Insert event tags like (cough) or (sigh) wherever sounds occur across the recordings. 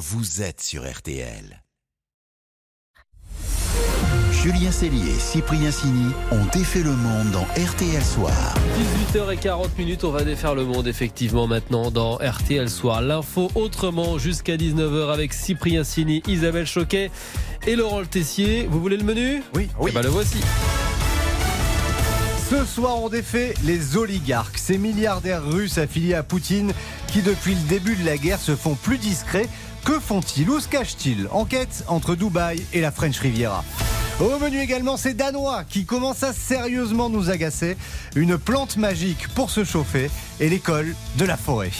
vous êtes sur RTL. Julien Cellier et Cyprien Sini ont défait le monde dans RTL Soir. 18h40 minutes, on va défaire le monde effectivement maintenant dans RTL Soir. L'info autrement jusqu'à 19h avec Cyprien Sini, Isabelle Choquet et Laurent Le Tessier. Vous voulez le menu? Oui, oui. Eh ben, le voici. Ce soir, on défait les oligarques, ces milliardaires russes affiliés à Poutine qui, depuis le début de la guerre, se font plus discrets. Que font-ils Où se cachent-ils Enquête entre Dubaï et la French Riviera. Au menu également, ces Danois qui commencent à sérieusement nous agacer. Une plante magique pour se chauffer et l'école de la forêt.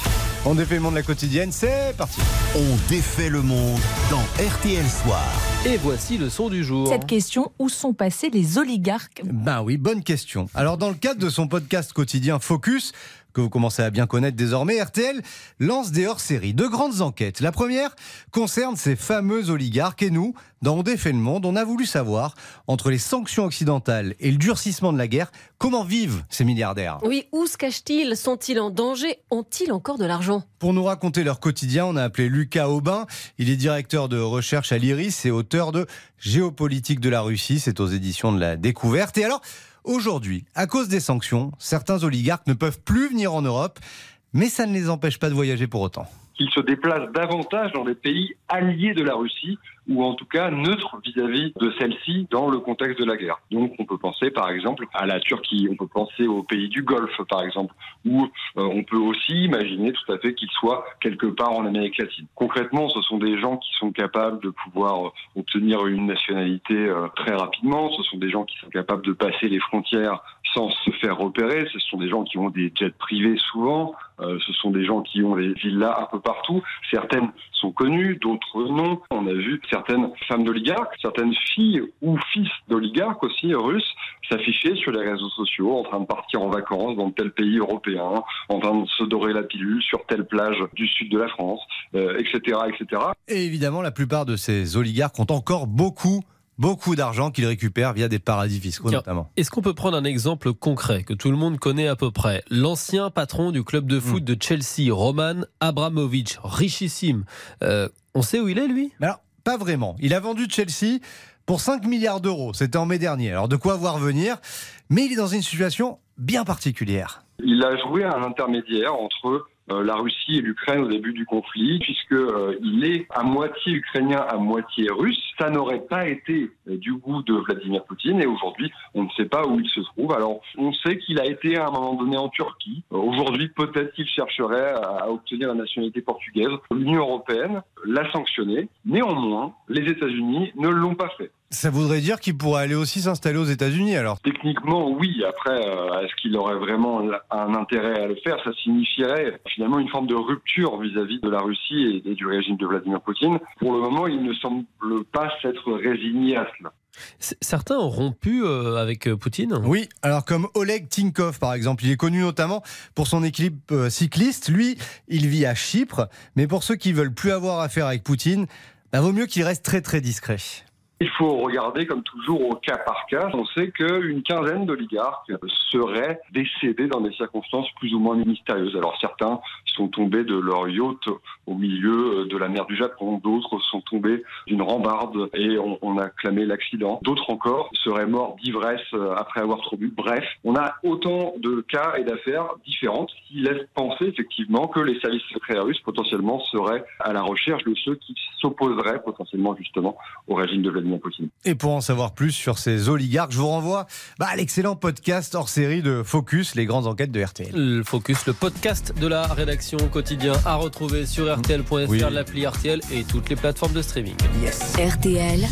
On défait le monde de la quotidienne, c'est parti. On défait le monde dans RTL Soir. Et voici le son du jour. Cette question, où sont passés les oligarques? Ben oui, bonne question. Alors dans le cadre de son podcast quotidien Focus, que vous commencez à bien connaître désormais, RTL lance des hors-séries, de grandes enquêtes. La première concerne ces fameux oligarques et nous, dans On défait le monde, on a voulu savoir, entre les sanctions occidentales et le durcissement de la guerre, comment vivent ces milliardaires? Oui, où se cachent-ils? Sont-ils en danger? Ont-ils encore de l'argent? Pour nous raconter leur quotidien, on a appelé Lucas Aubin. Il est directeur de recherche à l'IRIS et auteur de Géopolitique de la Russie. C'est aux éditions de la Découverte. Et alors, aujourd'hui, à cause des sanctions, certains oligarques ne peuvent plus venir en Europe, mais ça ne les empêche pas de voyager pour autant. qu'ils se déplacent davantage dans des pays alliés de la Russie ou en tout cas neutres vis-à-vis de celle-ci dans le contexte de la guerre. Donc on peut penser par exemple à la Turquie, on peut penser aux pays du Golfe par exemple, ou euh, on peut aussi imaginer tout à fait qu'ils soient quelque part en Amérique latine. Concrètement, ce sont des gens qui sont capables de pouvoir euh, obtenir une nationalité euh, très rapidement, ce sont des gens qui sont capables de passer les frontières sans se faire repérer, ce sont des gens qui ont des jets privés souvent, euh, ce sont des gens qui ont des villas un peu partout. Certaines sont connues, d'autres non. On a vu certaines femmes d'oligarques, certaines filles ou fils d'oligarques aussi russes s'afficher sur les réseaux sociaux en train de partir en vacances dans tel pays européen, en train de se dorer la pilule sur telle plage du sud de la France, euh, etc., etc. Et évidemment, la plupart de ces oligarques ont encore beaucoup, beaucoup d'argent qu'ils récupèrent via des paradis fiscaux Tiens, notamment. Est-ce qu'on peut prendre un exemple concret que tout le monde connaît à peu près? L'ancien patron du club de foot de Chelsea, Roman Abramovich, richissime. Euh, on sait où il est lui? Alors, pas vraiment. Il a vendu Chelsea pour 5 milliards d'euros. C'était en mai dernier. Alors, de quoi voir venir? Mais il est dans une situation bien particulière. Il a joué un intermédiaire entre la Russie et l'Ukraine au début du conflit, puisque euh, est à moitié ukrainien, à moitié russe. Ça n'aurait pas été euh, du goût de Vladimir Poutine, et aujourd'hui, on ne sait pas où il se trouve. Alors, on sait qu'il a été à un moment donné en Turquie. Euh, Aujourd'hui, peut-être qu'il chercherait à obtenir la nationalité portugaise. L'Union européenne l'a sanctionné. Néanmoins, les États-Unis ne l'ont pas fait. Ça voudrait dire qu'il pourrait aller aussi s'installer aux États-Unis alors. Techniquement, oui. Après, euh, est-ce qu'il aurait vraiment un intérêt à le faire? Ça signifierait finalement une forme de rupture vis-à-vis de la Russie et, et du régime de Vladimir Poutine. Pour le moment, il ne semble pas s'être résigné à cela. Certains ont rompu euh, avec euh, Poutine? Oui, alors comme Oleg Tinkov par exemple, il est connu notamment pour son équipe cycliste. Lui, il vit à Chypre, mais pour ceux qui veulent plus avoir affaire avec Poutine, bah, vaut mieux qu'il reste très très discret. Il faut regarder comme toujours au cas par cas. On sait qu'une quinzaine d'oligarques seraient décédés dans des circonstances plus ou moins mystérieuses. Alors certains sont tombés de leur yacht au milieu de la mer du Japon, d'autres sont tombés d'une rambarde et on, a clamé l'accident. D'autres encore seraient morts d'ivresse après avoir trop bu. Bref, on a autant de cas et d'affaires différentes qui laissent penser effectivement que les services secrets russes potentiellement seraient à la recherche de ceux qui s'opposeraient potentiellement justement au régime de Vladimir Et pour en savoir plus sur ces oligarques, je vous renvoie bah, à l'excellent podcast hors série de Focus, les grandes enquêtes de RTL. Le Focus, le podcast de la rédaction quotidien à retrouver sur rtl.fr, Oui. l'appli RTL et toutes les plateformes de streaming. RTL,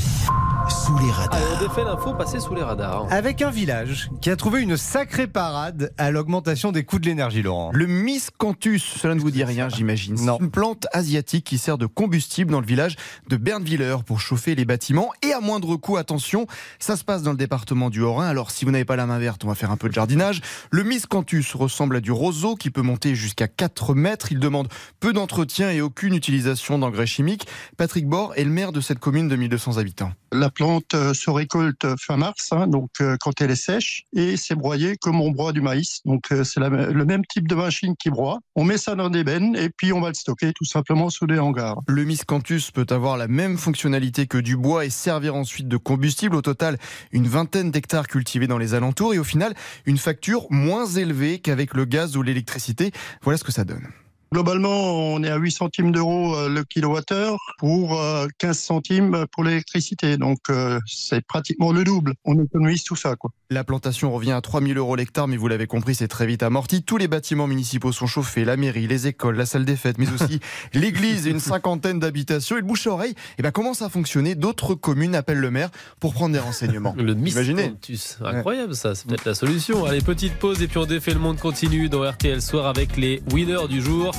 Sous les radars. Allez, on défait l'info, passer sous les radars. Avec un village qui a trouvé une sacrée parade à l'augmentation des coûts de l'énergie, Laurent. Le miscanthus, cela ne vous dit rien, j'imagine. C'est Non. une plante asiatique qui sert de combustible dans le village de Bernviller pour chauffer les bâtiments et à moindre coût, attention, ça se passe dans le département du Haut-Rhin. Alors si vous n'avez pas la main verte, on va faire un peu de jardinage. Le miscanthus ressemble à du roseau qui peut monter jusqu'à 4 mètres. Il demande peu d'entretien et aucune utilisation d'engrais chimiques. Patrick Bord est le maire de cette commune de 1200 habitants. La plante euh, se récolte fin mars, hein, donc euh, quand elle est sèche, et c'est broyé comme on broie du maïs. Donc euh, c'est le même type de machine qui broie. On met ça dans des bennes et puis on va le stocker tout simplement sous des hangars. Le miscanthus peut avoir la même fonctionnalité que du bois et servir ensuite de combustible. Au total, une vingtaine d'hectares cultivés dans les alentours et au final, une facture moins élevée qu'avec le gaz ou l'électricité. Voilà ce que ça donne. Globalement, on est à 8 centimes d'euros euh, le kilowattheure pour euh, 15 centimes pour l'électricité. Donc euh, c'est pratiquement le double. On économise tout ça. Quoi. La plantation revient à 3000 euros l'hectare, mais vous l'avez compris, c'est très vite amorti. Tous les bâtiments municipaux sont chauffés, la mairie, les écoles, la salle des fêtes, mais aussi (laughs) l'église et une cinquantaine d'habitations. Et le bouche à oreille eh ben, commence à fonctionner. D'autres communes appellent le maire pour prendre des renseignements. Le Imaginez. Incroyable ça, c'est peut-être la solution. Allez, petite pause et puis on défait le monde continue dans RTL Soir avec les winners du jour.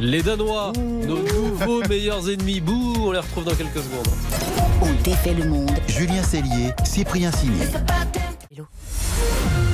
Les Danois, nos nouveaux meilleurs ennemis. Bouh, on les retrouve dans quelques secondes. On défait le monde. Julien Cellier, Cyprien Sini.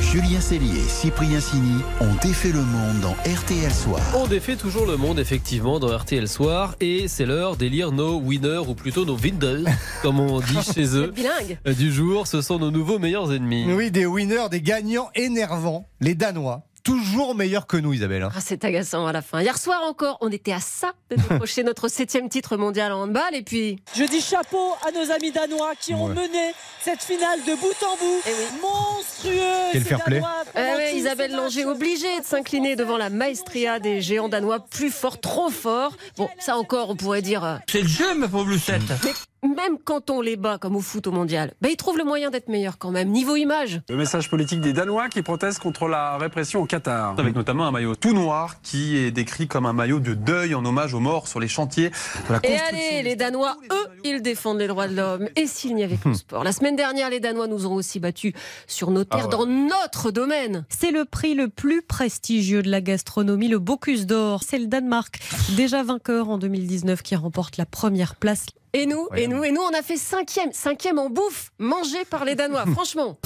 Julien Cellier et Cyprien Sini ont défait le monde dans RTL Soir. On défait toujours le monde effectivement dans RTL Soir et c'est l'heure d'élire nos winners ou plutôt nos winners (laughs) comme on dit chez eux. Bilingue. Euh, Du jour, ce sont nos nouveaux meilleurs ennemis. Oui, des winners, des gagnants énervants, les Danois. Toujours meilleurs que nous, Isabelle. hein. Ah, c'est agaçant à la fin. Hier soir encore, on était à ça de décrocher notre septième titre mondial en handball et puis. Je dis chapeau à nos amis danois qui ont Ouais. mené cette finale de bout en bout. Eh oui. Monstrueux. Quel fair play. Danois, Eh ouais, Isabelle Langer obligée de s'incliner devant la maestria des géants danois, plus fort, trop fort. Bon, ça encore, on pourrait dire. euh, C'est le jeu, ma pauvre Lucette. Même quand on les bat comme au foot au mondial, bah, ils trouvent le moyen d'être meilleurs quand même, niveau image. Le message politique des Danois qui protestent contre la répression au Qatar. Avec notamment un maillot tout noir qui est décrit comme un maillot de deuil en hommage aux morts sur les chantiers de la Et construction. allez, les Danois, eux, ils défendent les droits de l'homme. Et s'il n'y avait que le sport La semaine dernière, les Danois nous ont aussi battus sur nos terres, Ah ouais. dans notre domaine. C'est le prix le plus prestigieux de la gastronomie, le Bocuse d'Or. C'est le Danemark, déjà vainqueur en 2019, qui remporte la première place. Et nous, et nous, et nous, on a fait cinquième, cinquième en bouffe, mangé par les Danois, (laughs) franchement.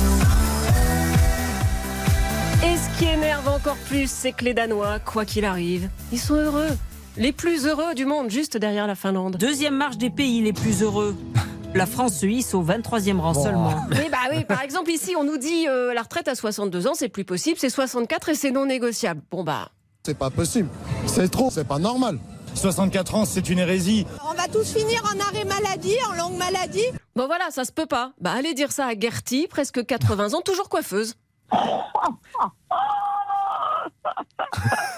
Et ce qui énerve encore plus, c'est que les Danois, quoi qu'il arrive, ils sont heureux. Les plus heureux du monde, juste derrière la Finlande. Deuxième marche des pays les plus heureux. La France se hisse au 23e rang Bon. seulement. (laughs) Oui, bah oui, par exemple, ici, on nous dit euh, la retraite à 62 ans, c'est plus possible, c'est 64 et c'est non négociable. Bon, bah. C'est pas possible. C'est trop, c'est pas normal. 64 ans, c'est une hérésie. On va tous finir en arrêt maladie, en longue maladie. Bon voilà, ça se peut pas. Bah allez dire ça à Gertie, presque 80 ans, toujours coiffeuse. (laughs)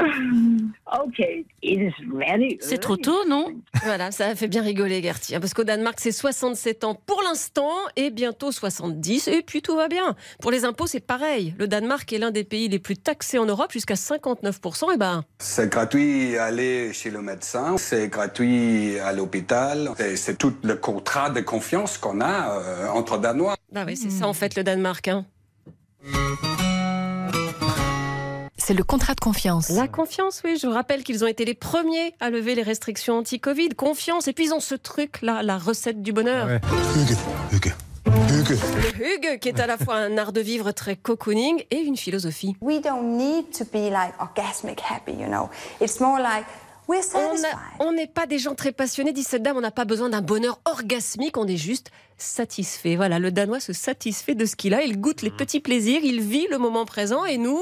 (laughs) C'est trop tôt, non? Voilà, ça a fait bien rigoler Gertie. hein, Parce qu'au Danemark, c'est 67 ans pour l'instant et bientôt 70. Et puis tout va bien. Pour les impôts, c'est pareil. Le Danemark est l'un des pays les plus taxés en Europe, jusqu'à 59%. Et ben, C'est gratuit aller chez le médecin, c'est gratuit à l'hôpital. C'est- tout le contrat de confiance qu'on a euh, entre Danois. bah oui, c'est ça en fait le Danemark. hein. C'est le contrat de confiance. La confiance, oui. Je vous rappelle qu'ils ont été les premiers à lever les restrictions anti-Covid. Confiance. Et puis ils ont ce truc-là, la recette du bonheur. Ouais. Le Hug, qui est à la fois un art de vivre très cocooning et une philosophie. We don't need to be like orgasmic happy, you know. It's more like we're On satisfied. a- On n'est pas des gens très passionnés, dit cette dame. On n'a pas besoin d'un bonheur orgasmique. On est juste satisfait. Voilà, le Danois se satisfait de ce qu'il a. Il goûte les petits plaisirs. Il vit le moment présent. Et nous,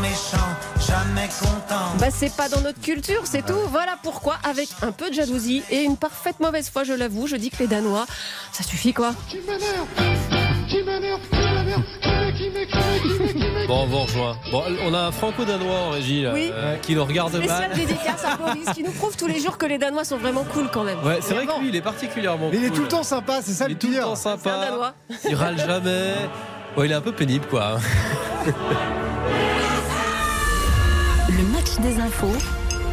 méchant, jamais content. bah c'est pas dans notre culture, c'est tout. Voilà pourquoi, avec un peu de jalousie et une parfaite mauvaise foi, je l'avoue, je dis que les Danois, ça suffit quoi. Bon, on vous rejoint. Bon, on a un franco-danois en régie là, Oui. euh, qui nous regarde Spécial mal. dédicace à (laughs) Boris, qui nous prouve tous les jours que les Danois sont vraiment cool quand même. Ouais, c'est vrai que lui, il est particulièrement Mais il est cool. tout le temps sympa, c'est ça Il le est tout le temps un sympa. Danois. Il râle jamais. (laughs) Ouais, il est un peu pénible, quoi. (laughs) Des infos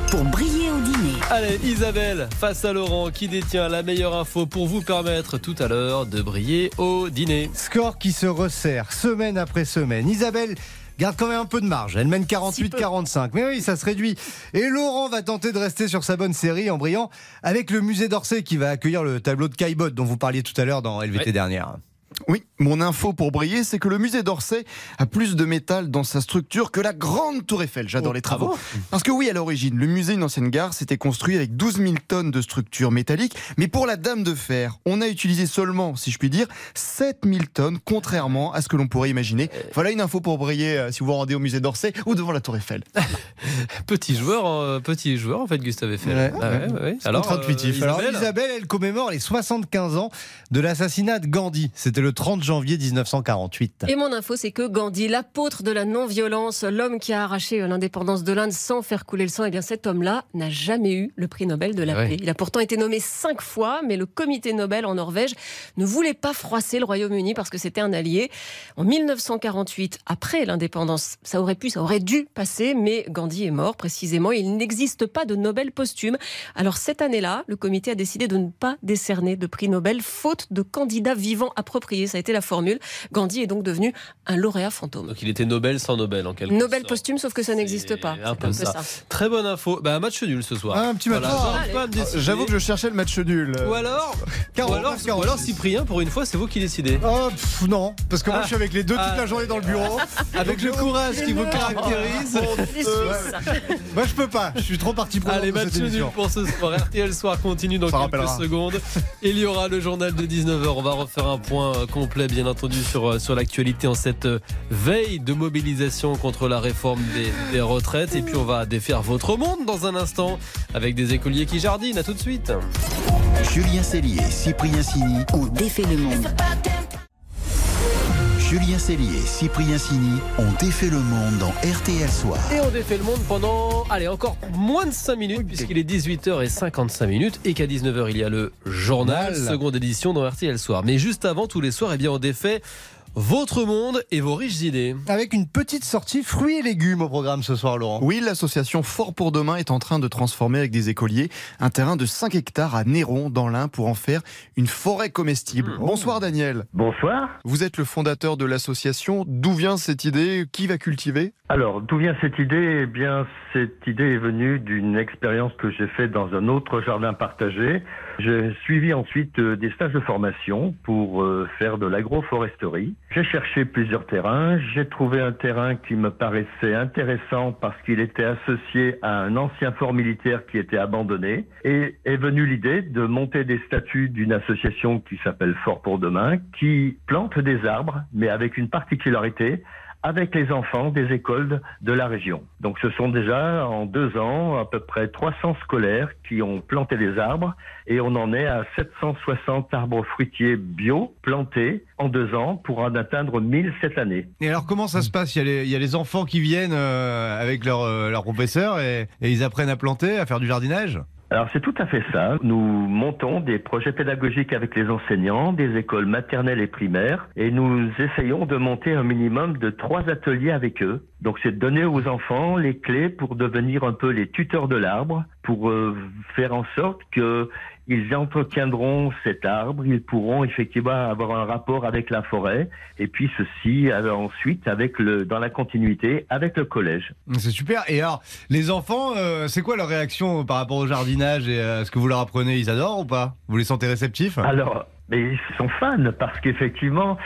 pour briller au dîner. Allez, Isabelle, face à Laurent, qui détient la meilleure info pour vous permettre tout à l'heure de briller au dîner. Score qui se resserre semaine après semaine. Isabelle garde quand même un peu de marge. Elle mène 48-45. Mais oui, ça se réduit. Et Laurent va tenter de rester sur sa bonne série en brillant avec le musée d'Orsay qui va accueillir le tableau de Caillebotte dont vous parliez tout à l'heure dans LVT Ouais. dernière. Oui, mon info pour briller, c'est que le musée d'Orsay a plus de métal dans sa structure que la grande tour Eiffel. J'adore Oh, les travaux. Parce que oui, à l'origine, le musée Une ancienne gare s'était construit avec 12 000 tonnes de structure métallique. Mais pour la Dame de Fer, on a utilisé seulement, si je puis dire, 7 000 tonnes, contrairement à ce que l'on pourrait imaginer. Voilà une info pour briller euh, si vous vous rendez au musée d'Orsay ou devant la tour Eiffel. (laughs) Petit joueur, euh, petit joueur en fait, Gustave Eiffel. Ouais, Ah ouais, ouais, Alors, contre-intuitif. euh, Alors, Isabelle, elle commémore les 75 ans de l'assassinat de Gandhi. C'était le 30 janvier 1948. Et mon info, c'est que Gandhi, l'apôtre de la non-violence, l'homme qui a arraché l'indépendance de l'Inde sans faire couler le sang, eh bien cet homme-là n'a jamais eu le prix Nobel de la ouais. paix. Il a pourtant été nommé cinq fois, mais le comité Nobel en Norvège ne voulait pas froisser le Royaume-Uni parce que c'était un allié. En 1948, après l'indépendance, ça aurait pu, ça aurait dû passer, mais Gandhi est mort précisément. Il n'existe pas de Nobel posthume. Alors cette année-là, le comité a décidé de ne pas décerner de prix Nobel faute de candidats vivants appropriés. Ça a été la formule. Gandhi est donc devenu un lauréat fantôme. Donc il était Nobel sans Nobel en quelque Nobel sorte. posthume, sauf que ça n'existe pas. Un peu ça. Très bonne info. Bah, un match nul ce soir. Ah, un petit match Voilà, décider. J'avoue que je cherchais le match nul. Ou alors, ou 49, alors, ou 46. alors Cyprien, pour une fois, c'est vous qui décidez. Oh, pff, non, parce que moi Ah. je suis avec les deux toute Ah. la journée dans le bureau. (laughs) Avec le courage qui vous caractérise. Suisses. Moi je peux pas, je suis trop parti pour Allez, match nul pour ce soir. (laughs) RTL Soir continue dans quelques secondes. Il y aura le journal de 19h. On va refaire un point euh, complet, bien entendu, sur, euh, sur l'actualité en cette euh, veille de mobilisation contre la réforme des, des retraites. Et puis, on va défaire votre monde dans un instant avec des écoliers qui jardinent. À tout de suite. Julien Cellier, Cyprien Sini. On défait le monde. Julien Cellier, Cyprien Sini ont défait le monde dans RTL Soir. Et on défait le monde pendant, allez, encore moins de 5 minutes, puisqu'il est 18h55 minutes et qu'à 19h, il y a le journal, Journal. seconde édition dans RTL Soir. Mais juste avant, tous les soirs, eh bien, on défait votre monde et vos riches idées. Avec une petite sortie fruits et légumes au programme ce soir, Laurent. Oui, l'association Fort pour demain est en train de transformer avec des écoliers un terrain de 5 hectares à Néron dans l'Ain pour en faire une forêt comestible. Bonsoir Daniel. Bonsoir. Vous êtes le fondateur de l'association. D'où vient cette idée? Qui va cultiver? Alors, d'où vient cette idée? Eh bien, cette idée est venue d'une expérience que j'ai faite dans un autre jardin partagé. J'ai suivi ensuite euh, des stages de formation pour euh, faire de l'agroforesterie. J'ai cherché plusieurs terrains. J'ai trouvé un terrain qui me paraissait intéressant parce qu'il était associé à un ancien fort militaire qui était abandonné. Et est venue l'idée de monter des statuts d'une association qui s'appelle Fort pour demain, qui plante des arbres, mais avec une particularité avec les enfants des écoles de la région. Donc ce sont déjà en deux ans à peu près 300 scolaires qui ont planté des arbres et on en est à 760 arbres fruitiers bio plantés en deux ans pour en atteindre 1000 cette année. Et alors comment ça se passe? Il y, a les, il y a les enfants qui viennent euh, avec leur, euh, leur professeur et, et ils apprennent à planter, à faire du jardinage? Alors c'est tout à fait ça. Nous montons des projets pédagogiques avec les enseignants des écoles maternelles et primaires et nous essayons de monter un minimum de trois ateliers avec eux. Donc c'est de donner aux enfants les clés pour devenir un peu les tuteurs de l'arbre, pour euh, faire en sorte que ils entretiendront cet arbre, ils pourront effectivement avoir un rapport avec la forêt, et puis ceci euh, ensuite avec le dans la continuité avec le collège. C'est super. Et alors, les enfants, euh, c'est quoi leur réaction par rapport au jardinage et à ce que vous leur apprenez? Ils adorent ou pas? Vous les sentez réceptifs? Alors, mais ils sont fans parce qu'effectivement,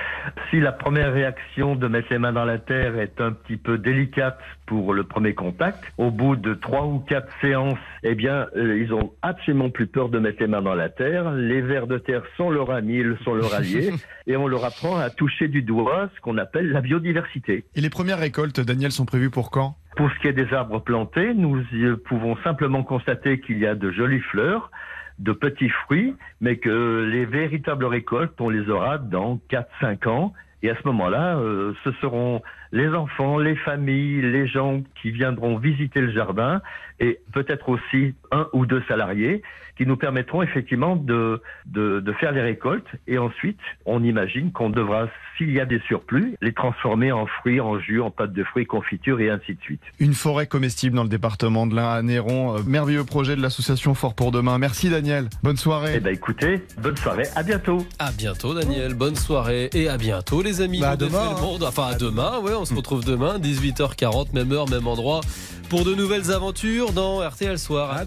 si la première réaction de mettre les mains dans la terre est un petit peu délicate pour le premier contact, au bout de trois ou quatre séances, eh bien, euh, ils ont absolument plus peur de mettre les mains dans la terre. Les vers de terre sont leur ami, ils sont leur allié, (laughs) et on leur apprend à toucher du doigt ce qu'on appelle la biodiversité. Et les premières récoltes, Daniel, sont prévues pour quand? Pour ce qui est des arbres plantés, nous y pouvons simplement constater qu'il y a de jolies fleurs, de petits fruits, mais que les véritables récoltes, on les aura dans 4-5 ans. Et à ce moment-là, euh, ce seront les enfants, les familles, les gens qui viendront visiter le jardin et peut-être aussi un ou deux salariés qui nous permettront effectivement de, de, de faire les récoltes. Et ensuite, on imagine qu'on devra, s'il y a des surplus, les transformer en fruits, en jus, en pâte de fruits, confiture et ainsi de suite. Une forêt comestible dans le département de l'Ain à Néron. Euh, merveilleux projet de l'association Fort pour demain. Merci Daniel. Bonne soirée. Eh ben écoutez, bonne soirée, à bientôt. À bientôt, Daniel. Bonne soirée et à bientôt, les amis. Bah, à demain, le monde. Enfin, à demain, ouais, on se retrouve demain, 18h40, même heure, même endroit, pour de nouvelles aventures dans RTL Soir.